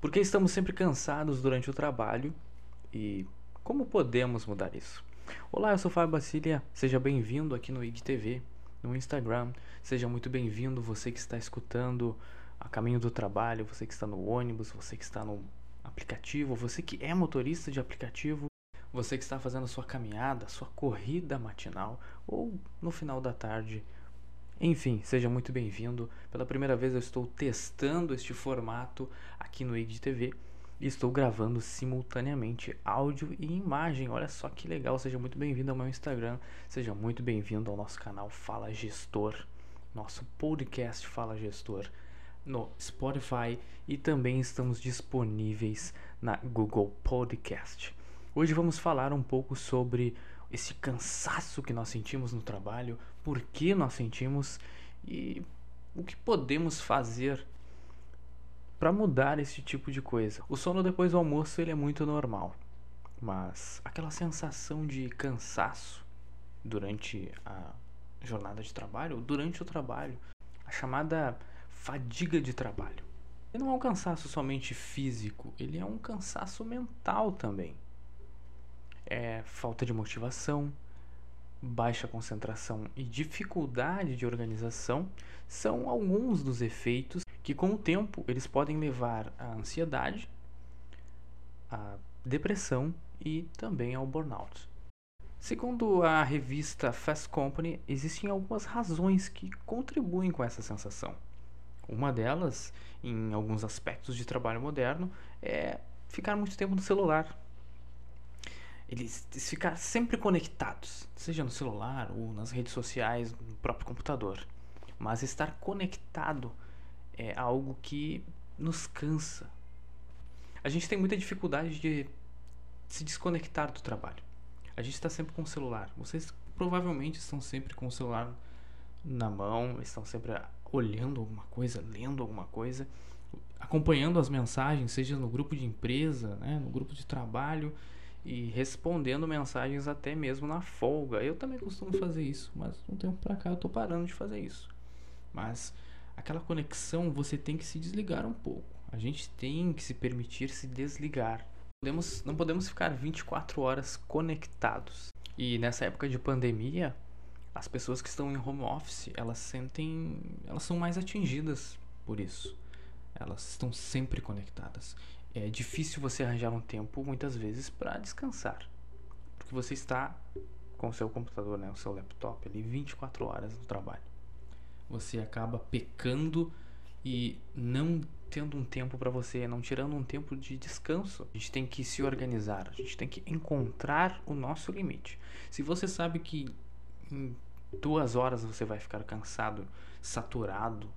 Porque estamos sempre cansados durante o trabalho e como podemos mudar isso? Olá, eu sou Fábio Basília, seja bem-vindo aqui no IGTV, no Instagram. Seja muito bem-vindo você que está escutando a caminho do trabalho, você que está no ônibus, você que está no aplicativo, você que é motorista de aplicativo, você que está fazendo a sua caminhada, sua corrida matinal ou no final da tarde. Enfim, seja muito bem-vindo. Pela primeira vez eu estou testando este formato aqui no IGTV e estou gravando simultaneamente áudio e imagem. Olha só que legal. Seja muito bem-vindo ao meu Instagram. Seja muito bem-vindo ao nosso canal Fala Gestor, nosso podcast Fala Gestor no Spotify e também estamos disponíveis na Google Podcast. Hoje vamos falar um pouco sobre esse cansaço que nós sentimos no trabalho, por que nós sentimos e o que podemos fazer para mudar esse tipo de coisa. O sono depois do almoço ele é muito normal, mas aquela sensação de cansaço durante a jornada de trabalho, durante o trabalho, a chamada fadiga de trabalho. Ele não é um cansaço somente físico, ele é um cansaço mental também. É falta de motivação, baixa concentração e dificuldade de organização são alguns dos efeitos que com o tempo eles podem levar à ansiedade, à depressão e também ao burnout. Segundo a revista Fast Company, existem algumas razões que contribuem com essa sensação. Uma delas, em alguns aspectos de trabalho moderno, é ficar muito tempo no celular. Eles, ficar sempre conectados, seja no celular ou nas redes sociais, no próprio computador. Mas estar conectado é algo que nos cansa. A gente tem muita dificuldade de se desconectar do trabalho. A gente está sempre com o celular. Vocês provavelmente estão sempre com o celular na mão, estão sempre olhando alguma coisa, lendo alguma coisa, acompanhando as mensagens, seja no grupo de empresa, né, no grupo de trabalho e respondendo mensagens até mesmo na folga. Eu também costumo fazer isso, mas um tempo para cá eu tô parando de fazer isso. Mas aquela conexão você tem que se desligar um pouco. A gente tem que se permitir se desligar. Podemos, não podemos ficar 24 horas conectados. E nessa época de pandemia, as pessoas que estão em home office, elas sentem, elas são mais atingidas por isso. Elas estão sempre conectadas. É difícil você arranjar um tempo muitas vezes para descansar, porque você está com o seu computador, né, o seu laptop ali 24 horas no trabalho. Você acaba pecando e não tendo um tempo para você, não tirando um tempo de descanso. A gente tem que se organizar, a gente tem que encontrar o nosso limite. Se você sabe que em duas horas você vai ficar cansado, saturado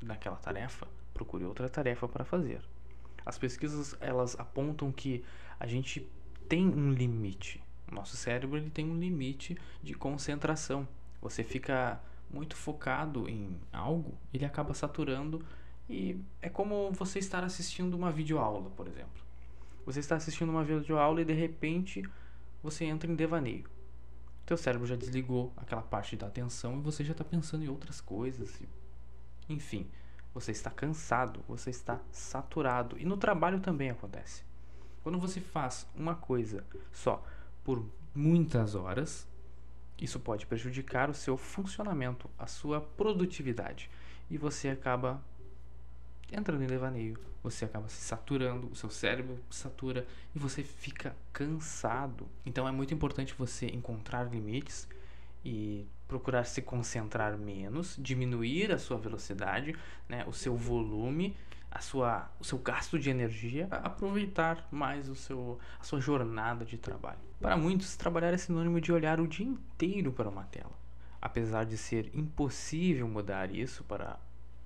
daquela tarefa, procure outra tarefa para fazer. As pesquisas elas apontam que a gente tem um limite. O nosso cérebro ele tem um limite de concentração. Você fica muito focado em algo, ele acaba saturando e é como você estar assistindo uma videoaula, por exemplo. Você está assistindo uma videoaula e de repente você entra em devaneio teu cérebro já desligou aquela parte da atenção e você já está pensando em outras coisas. Enfim, você está cansado, você está saturado. E no trabalho também acontece. Quando você faz uma coisa só por muitas horas, isso pode prejudicar o seu funcionamento, a sua produtividade. E você acaba entrando em devaneio, você acaba se saturando, o seu cérebro satura e você fica cansado. Então é muito importante você encontrar limites e procurar se concentrar menos, diminuir a sua velocidade, né, o seu volume, a sua, o seu gasto de energia, aproveitar mais o seu, a sua jornada de trabalho. Para muitos, trabalhar é sinônimo de olhar o dia inteiro para uma tela. Apesar de ser impossível mudar isso para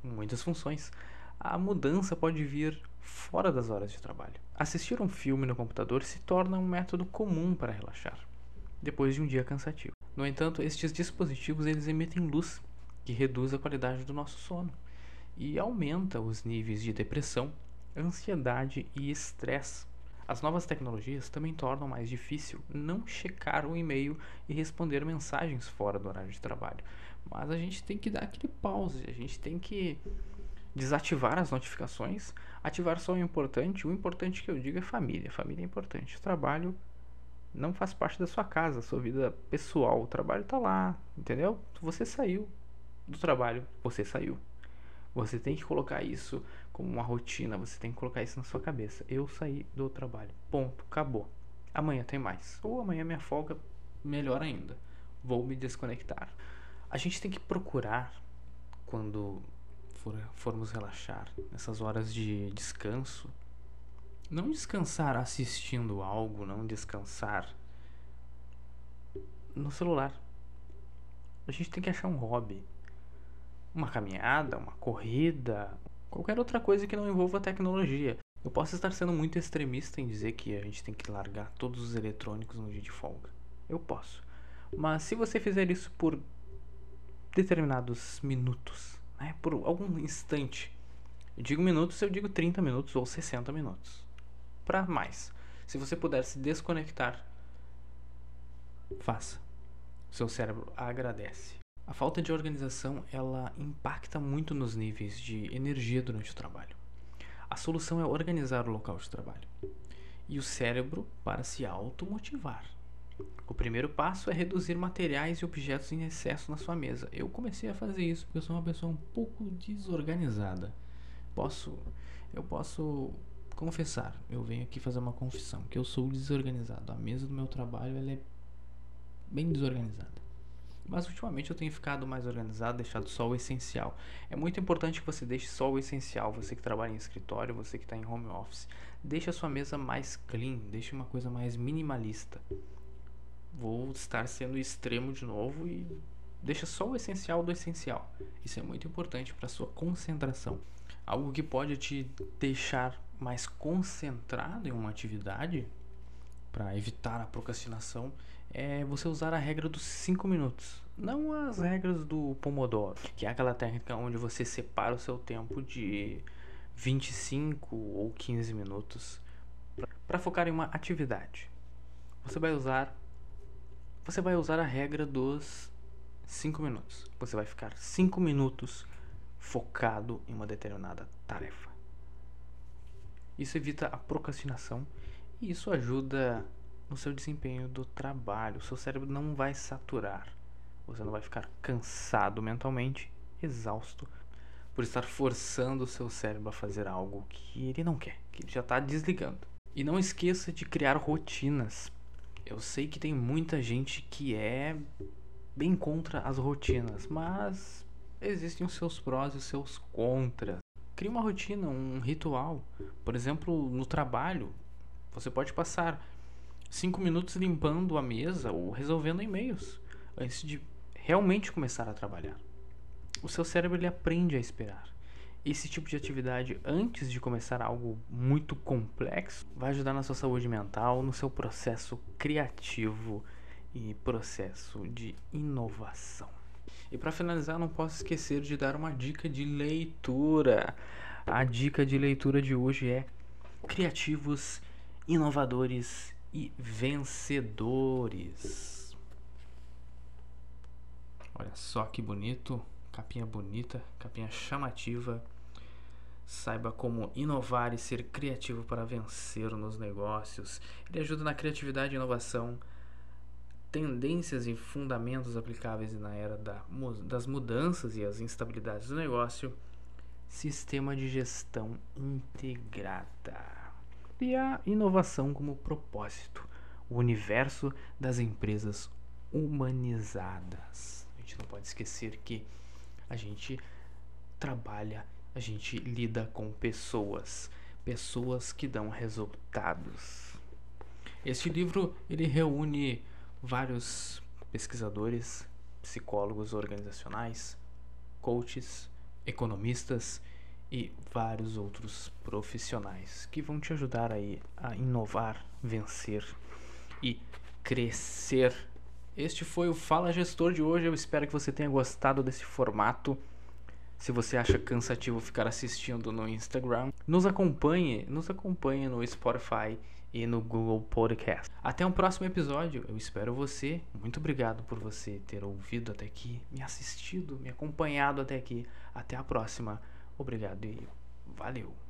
muitas funções, a mudança pode vir fora das horas de trabalho. Assistir um filme no computador se torna um método comum para relaxar, depois de um dia cansativo. No entanto, estes dispositivos eles emitem luz, que reduz a qualidade do nosso sono e aumenta os níveis de depressão, ansiedade e estresse. As novas tecnologias também tornam mais difícil não checar o e-mail e responder mensagens fora do horário de trabalho. Mas a gente tem que dar aquele pause, a gente tem que desativar as notificações, ativar só o importante. O importante que eu digo é família. Família é importante. Trabalho não faz parte da sua casa, sua vida pessoal. O trabalho está lá, entendeu? Você saiu do trabalho, você saiu. Você tem que colocar isso como uma rotina, você tem que colocar isso na sua cabeça. Eu saí do trabalho. Ponto, acabou. Amanhã tem mais. Ou amanhã minha folga, melhor ainda. Vou me desconectar. A gente tem que procurar quando for, formos relaxar, nessas horas de descanso, não descansar assistindo algo, não descansar no celular. A gente tem que achar um hobby. Uma caminhada, uma corrida, qualquer outra coisa que não envolva tecnologia. Eu posso estar sendo muito extremista em dizer que a gente tem que largar todos os eletrônicos no dia de folga. Eu posso. Mas se você fizer isso por determinados minutos, né, por algum instante. Eu digo minutos, eu digo 30 minutos ou 60 minutos. Para mais. Se você puder se desconectar, faça. Seu cérebro agradece. A falta de organização, ela impacta muito nos níveis de energia durante o trabalho. A solução é organizar o local de trabalho e o cérebro para se automotivar. O primeiro passo é reduzir materiais e objetos em excesso na sua mesa. Eu comecei a fazer isso porque eu sou uma pessoa um pouco desorganizada. Posso, eu posso confessar. Eu venho aqui fazer uma confissão que eu sou desorganizado. A mesa do meu trabalho ela é bem desorganizada. Mas ultimamente eu tenho ficado mais organizado, deixado só o essencial. É muito importante que você deixe só o essencial. Você que trabalha em escritório, você que está em home office, deixe a sua mesa mais clean, deixe uma coisa mais minimalista vou estar sendo extremo de novo e deixa só o essencial do essencial. Isso é muito importante para sua concentração. Algo que pode te deixar mais concentrado em uma atividade para evitar a procrastinação é você usar a regra dos 5 minutos, não as regras do Pomodoro, que é aquela técnica onde você separa o seu tempo de 25 ou 15 minutos para focar em uma atividade. Você vai usar você vai usar a regra dos 5 minutos. Você vai ficar 5 minutos focado em uma determinada tarefa. Isso evita a procrastinação e isso ajuda no seu desempenho do trabalho. O seu cérebro não vai saturar. Você não vai ficar cansado mentalmente, exausto, por estar forçando o seu cérebro a fazer algo que ele não quer, que ele já está desligando. E não esqueça de criar rotinas eu sei que tem muita gente que é bem contra as rotinas, mas existem os seus prós e os seus contras. Crie uma rotina, um ritual. Por exemplo, no trabalho, você pode passar cinco minutos limpando a mesa ou resolvendo e-mails antes de realmente começar a trabalhar. O seu cérebro ele aprende a esperar esse tipo de atividade antes de começar algo muito complexo vai ajudar na sua saúde mental, no seu processo criativo e processo de inovação. E para finalizar, não posso esquecer de dar uma dica de leitura. A dica de leitura de hoje é Criativos, Inovadores e Vencedores. Olha só que bonito, capinha bonita, capinha chamativa Saiba como inovar e ser criativo para vencer nos negócios. Ele ajuda na criatividade e inovação, tendências e fundamentos aplicáveis na era da, das mudanças e as instabilidades do negócio, sistema de gestão integrada e a inovação como propósito, o universo das empresas humanizadas. A gente não pode esquecer que a gente trabalha a gente lida com pessoas, pessoas que dão resultados. Este livro ele reúne vários pesquisadores, psicólogos organizacionais, coaches, economistas e vários outros profissionais que vão te ajudar aí a inovar, vencer e crescer. Este foi o Fala Gestor de hoje. Eu espero que você tenha gostado desse formato. Se você acha cansativo ficar assistindo no Instagram, nos acompanhe, nos acompanhe no Spotify e no Google Podcast. Até um próximo episódio. Eu espero você. Muito obrigado por você ter ouvido até aqui, me assistido, me acompanhado até aqui. Até a próxima. Obrigado e valeu!